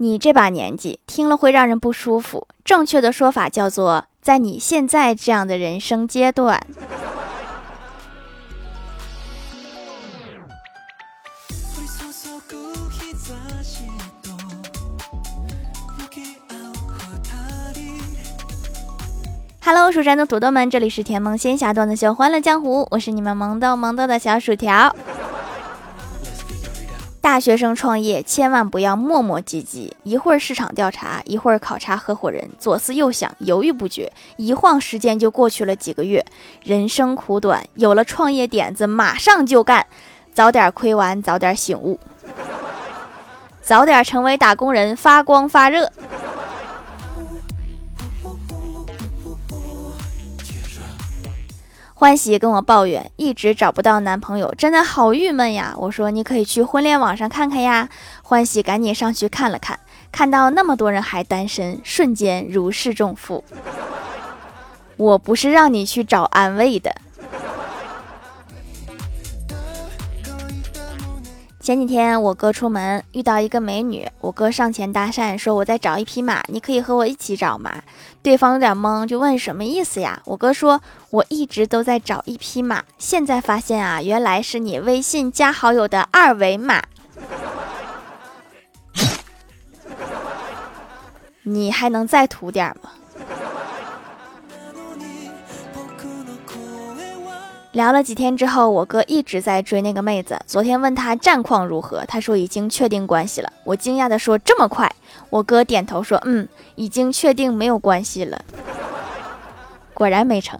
你这把年纪听了会让人不舒服。正确的说法叫做，在你现在这样的人生阶段。Hello，蜀山的土豆们，这里是甜萌仙侠段子秀《欢乐江湖》，我是你们萌豆萌豆的小薯条。大学生创业千万不要磨磨唧唧，一会儿市场调查，一会儿考察合伙人，左思右想，犹豫不决，一晃时间就过去了几个月。人生苦短，有了创业点子，马上就干，早点亏完，早点醒悟，早点成为打工人，发光发热。欢喜跟我抱怨，一直找不到男朋友，真的好郁闷呀。我说你可以去婚恋网上看看呀。欢喜赶紧上去看了看，看到那么多人还单身，瞬间如释重负。我不是让你去找安慰的。前几天我哥出门遇到一个美女，我哥上前搭讪说：“我在找一匹马，你可以和我一起找吗？”对方有点懵，就问什么意思呀？我哥说：“我一直都在找一匹马，现在发现啊，原来是你微信加好友的二维码。你还能再土点吗？”聊了几天之后，我哥一直在追那个妹子。昨天问他战况如何，他说已经确定关系了。我惊讶地说：“这么快？”我哥点头说：“嗯，已经确定没有关系了。”果然没成。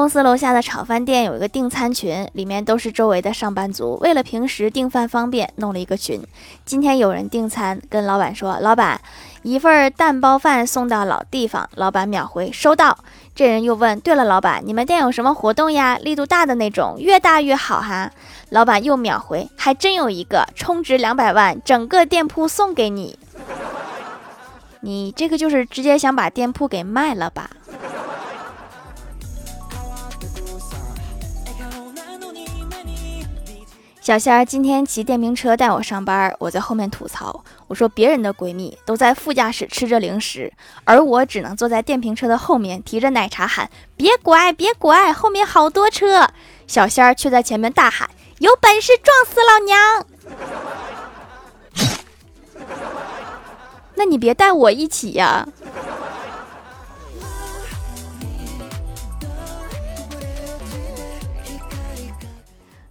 公司楼下的炒饭店有一个订餐群，里面都是周围的上班族。为了平时订饭方便，弄了一个群。今天有人订餐，跟老板说：“老板。”一份蛋包饭送到老地方，老板秒回收到。这人又问：“对了，老板，你们店有什么活动呀？力度大的那种，越大越好哈。”老板又秒回：“还真有一个，充值两百万，整个店铺送给你。”你这个就是直接想把店铺给卖了吧？小仙儿今天骑电瓶车带我上班，我在后面吐槽，我说别人的闺蜜都在副驾驶吃着零食，而我只能坐在电瓶车的后面提着奶茶喊别拐别拐，后面好多车。小仙儿却在前面大喊有本事撞死老娘！那你别带我一起呀。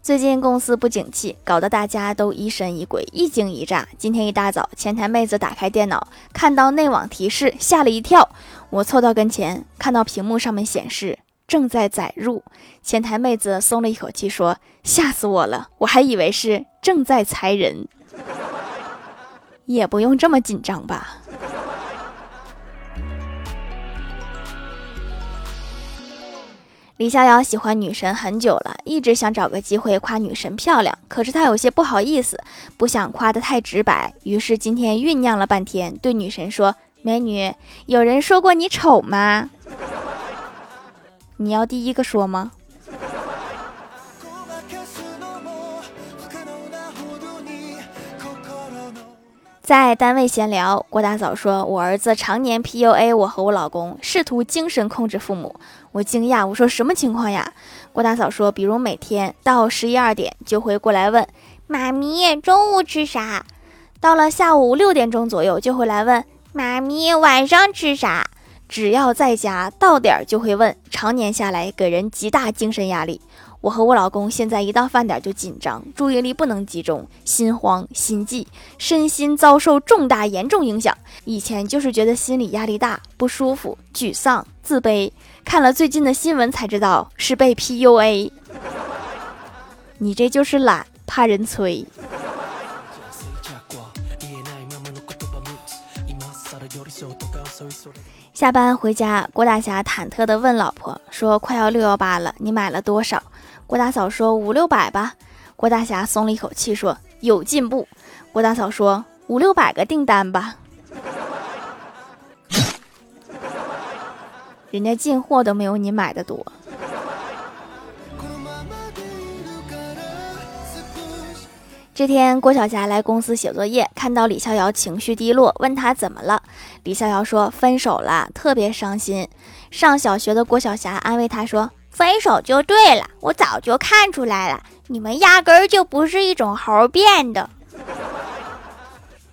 最近公司不景气，搞得大家都疑神疑鬼、一惊一乍。今天一大早，前台妹子打开电脑，看到内网提示，吓了一跳。我凑到跟前，看到屏幕上面显示正在载入。前台妹子松了一口气，说：“吓死我了，我还以为是正在裁人。”也不用这么紧张吧。李逍遥喜欢女神很久了，一直想找个机会夸女神漂亮，可是他有些不好意思，不想夸得太直白，于是今天酝酿了半天，对女神说：“美女，有人说过你丑吗？你要第一个说吗？”在单位闲聊，郭大嫂说：“我儿子常年 PUA 我和我老公，试图精神控制父母。”我惊讶，我说：“什么情况呀？”郭大嫂说：“比如每天到十一二点就会过来问妈咪中午吃啥，到了下午六点钟左右就会来问妈咪晚上吃啥。只要在家到点就会问，常年下来给人极大精神压力。”我和我老公现在一到饭点就紧张，注意力不能集中，心慌心悸，身心遭受重大严重影响。以前就是觉得心理压力大、不舒服、沮丧、自卑，看了最近的新闻才知道是被 PUA。你这就是懒，怕人催。下班回家，郭大侠忐忑地问老婆说：“快要六幺八了，你买了多少？”郭大嫂说：“五六百吧。”郭大侠松了一口气说：“有进步。”郭大嫂说：“五六百个订单吧。”人家进货都没有你买的多。这天，郭晓霞来公司写作业，看到李逍遥情绪低落，问他怎么了。李逍遥说分手了，特别伤心。上小学的郭晓霞安慰他说：“分手就对了，我早就看出来了，你们压根儿就不是一种猴变的。”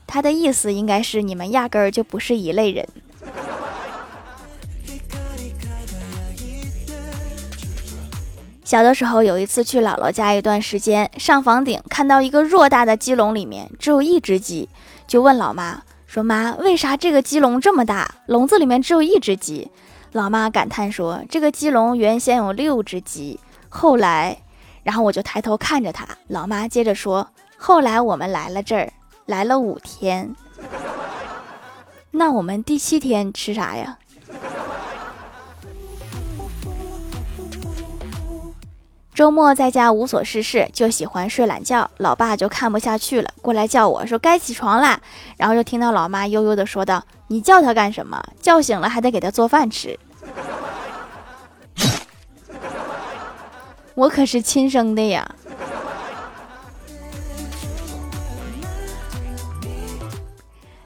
他的意思应该是你们压根儿就不是一类人。小的时候有一次去姥姥家一段时间，上房顶看到一个偌大的鸡笼，里面只有一只鸡，就问老妈说：“妈，为啥这个鸡笼这么大？笼子里面只有一只鸡？”老妈感叹说：“这个鸡笼原先有六只鸡，后来……”然后我就抬头看着他，老妈接着说：“后来我们来了这儿，来了五天，那我们第七天吃啥呀？”周末在家无所事事，就喜欢睡懒觉。老爸就看不下去了，过来叫我说：“该起床啦。”然后就听到老妈悠悠的说道：“你叫他干什么？叫醒了还得给他做饭吃。”我可是亲生的呀。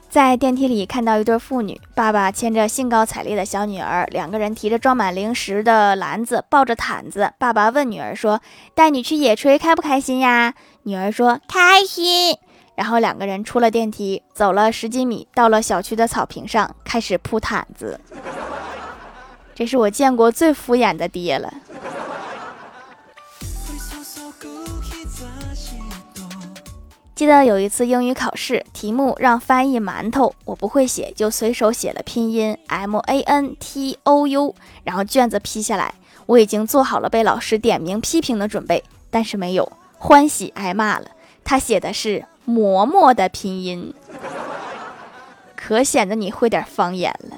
在电梯里看到一对父女，爸爸牵着兴高采烈的小女儿，两个人提着装满零食的篮子，抱着毯子。爸爸问女儿说：“带你去野炊开不开心呀？”女儿说：“开心。”然后两个人出了电梯，走了十几米，到了小区的草坪上，开始铺毯子。这是我见过最敷衍的爹了。记得有一次英语考试，题目让翻译馒头，我不会写，就随手写了拼音 M A N T O U，然后卷子批下来，我已经做好了被老师点名批评的准备，但是没有，欢喜挨骂了。他写的是馍馍的拼音，可显得你会点方言了。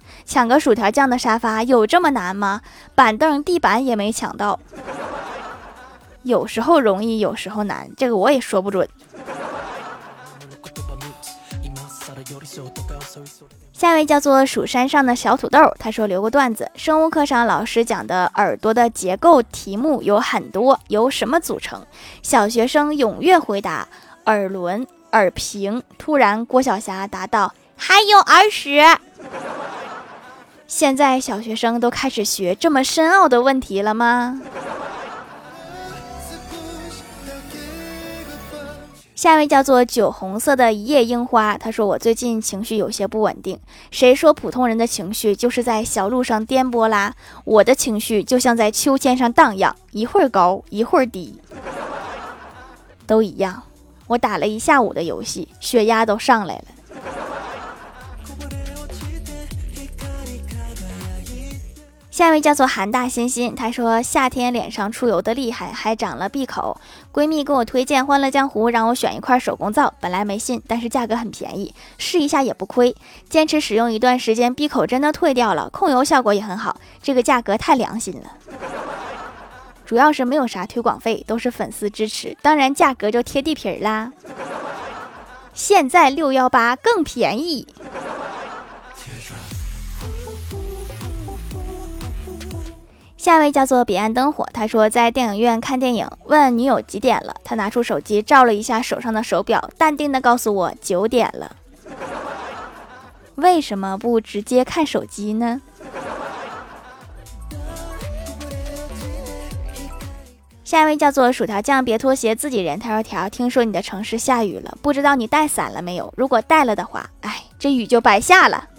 抢个薯条酱的沙发有这么难吗？板凳、地板也没抢到。有时候容易，有时候难，这个我也说不准。下一位叫做蜀山上的小土豆，他说留个段子：生物课上老师讲的耳朵的结构题目有很多，由什么组成？小学生踊跃回答：耳轮、耳屏。突然，郭晓霞答道：还有耳屎。现在小学生都开始学这么深奥的问题了吗？下一位叫做酒红色的一叶樱花，他说我最近情绪有些不稳定。谁说普通人的情绪就是在小路上颠簸啦？我的情绪就像在秋千上荡漾，一会儿高一会儿低，都一样。我打了一下午的游戏，血压都上来了。下一位叫做韩大欣欣，她说夏天脸上出油的厉害，还长了闭口。闺蜜给我推荐《欢乐江湖》，让我选一块手工皂，本来没信，但是价格很便宜，试一下也不亏。坚持使用一段时间，闭口真的退掉了，控油效果也很好。这个价格太良心了，主要是没有啥推广费，都是粉丝支持，当然价格就贴地皮儿啦。现在六幺八更便宜。下一位叫做彼岸灯火，他说在电影院看电影，问女友几点了，他拿出手机照了一下手上的手表，淡定的告诉我九点了。为什么不直接看手机呢？下一位叫做薯条酱，别拖鞋，自己人。他说条，听说你的城市下雨了，不知道你带伞了没有？如果带了的话，哎，这雨就白下了。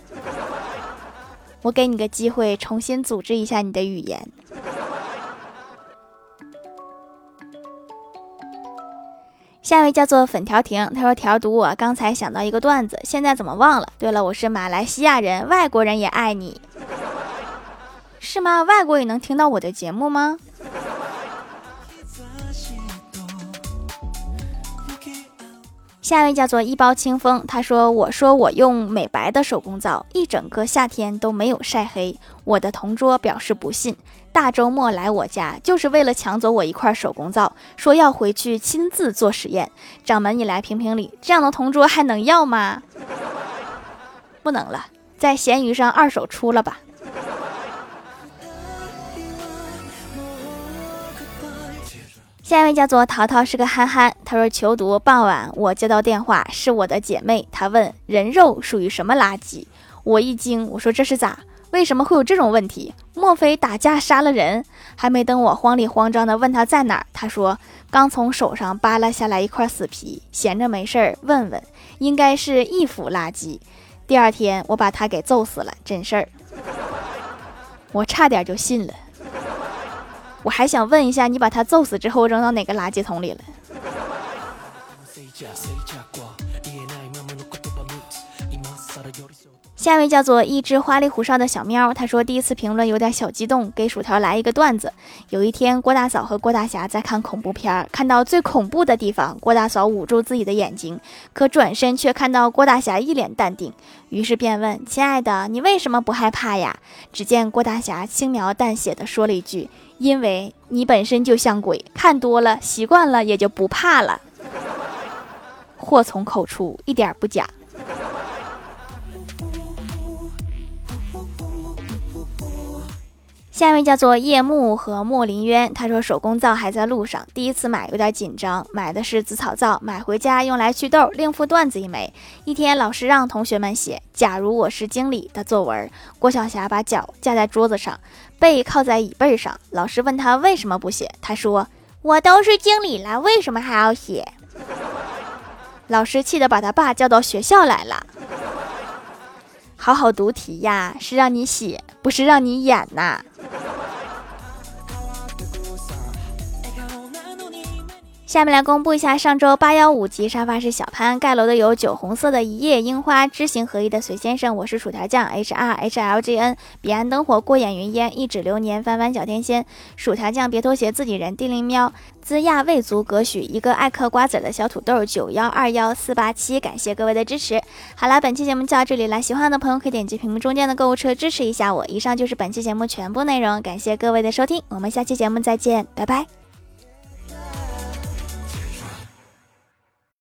我给你个机会，重新组织一下你的语言。下一位叫做粉条婷，他说：“条读我刚才想到一个段子，现在怎么忘了？对了，我是马来西亚人，外国人也爱你，是吗？外国也能听到我的节目吗？”下一位叫做一包清风，他说：“我说我用美白的手工皂，一整个夏天都没有晒黑。”我的同桌表示不信，大周末来我家就是为了抢走我一块手工皂，说要回去亲自做实验。掌门，你来评评理，这样的同桌还能要吗？不能了，在闲鱼上二手出了吧。下一位叫做淘淘，是个憨憨。他说：“求读，傍晚我接到电话，是我的姐妹。她问人肉属于什么垃圾？我一惊，我说这是咋？为什么会有这种问题？莫非打架杀了人？还没等我慌里慌张的问他在哪儿，他说刚从手上扒拉下来一块死皮，闲着没事儿问问，应该是一腐垃圾。第二天我把他给揍死了，真事儿。我差点就信了。”我还想问一下，你把他揍死之后扔到哪个垃圾桶里了？下一位叫做一只花里胡哨的小喵，他说第一次评论有点小激动，给薯条来一个段子。有一天，郭大嫂和郭大侠在看恐怖片，看到最恐怖的地方，郭大嫂捂住自己的眼睛，可转身却看到郭大侠一脸淡定，于是便问：“亲爱的，你为什么不害怕呀？”只见郭大侠轻描淡写的说了一句：“因为你本身就像鬼，看多了习惯了也就不怕了。”祸从口出，一点不假。下一位叫做叶幕和莫林渊，他说手工皂还在路上，第一次买有点紧张，买的是紫草皂，买回家用来祛痘。另附段子一枚。一天，老师让同学们写“假如我是经理”的作文。郭晓霞把脚架在桌子上，背靠在椅背上。老师问他为什么不写，他说：“我都是经理了，为什么还要写？”老师气得把他爸叫到学校来了。好好读题呀，是让你写，不是让你演呐。下面来公布一下上周八幺五级沙发是小潘盖楼的有酒红色的一叶樱花知行合一的随先生，我是薯条酱 H R H L G N 彼岸灯火过眼云烟一指流年翻翻小天仙薯条酱别拖鞋自己人地灵喵兹亚未足葛许一个爱嗑瓜子的小土豆九幺二幺四八七感谢各位的支持。好了，本期节目就到这里了，喜欢的朋友可以点击屏幕中间的购物车支持一下我。以上就是本期节目全部内容，感谢各位的收听，我们下期节目再见，拜拜。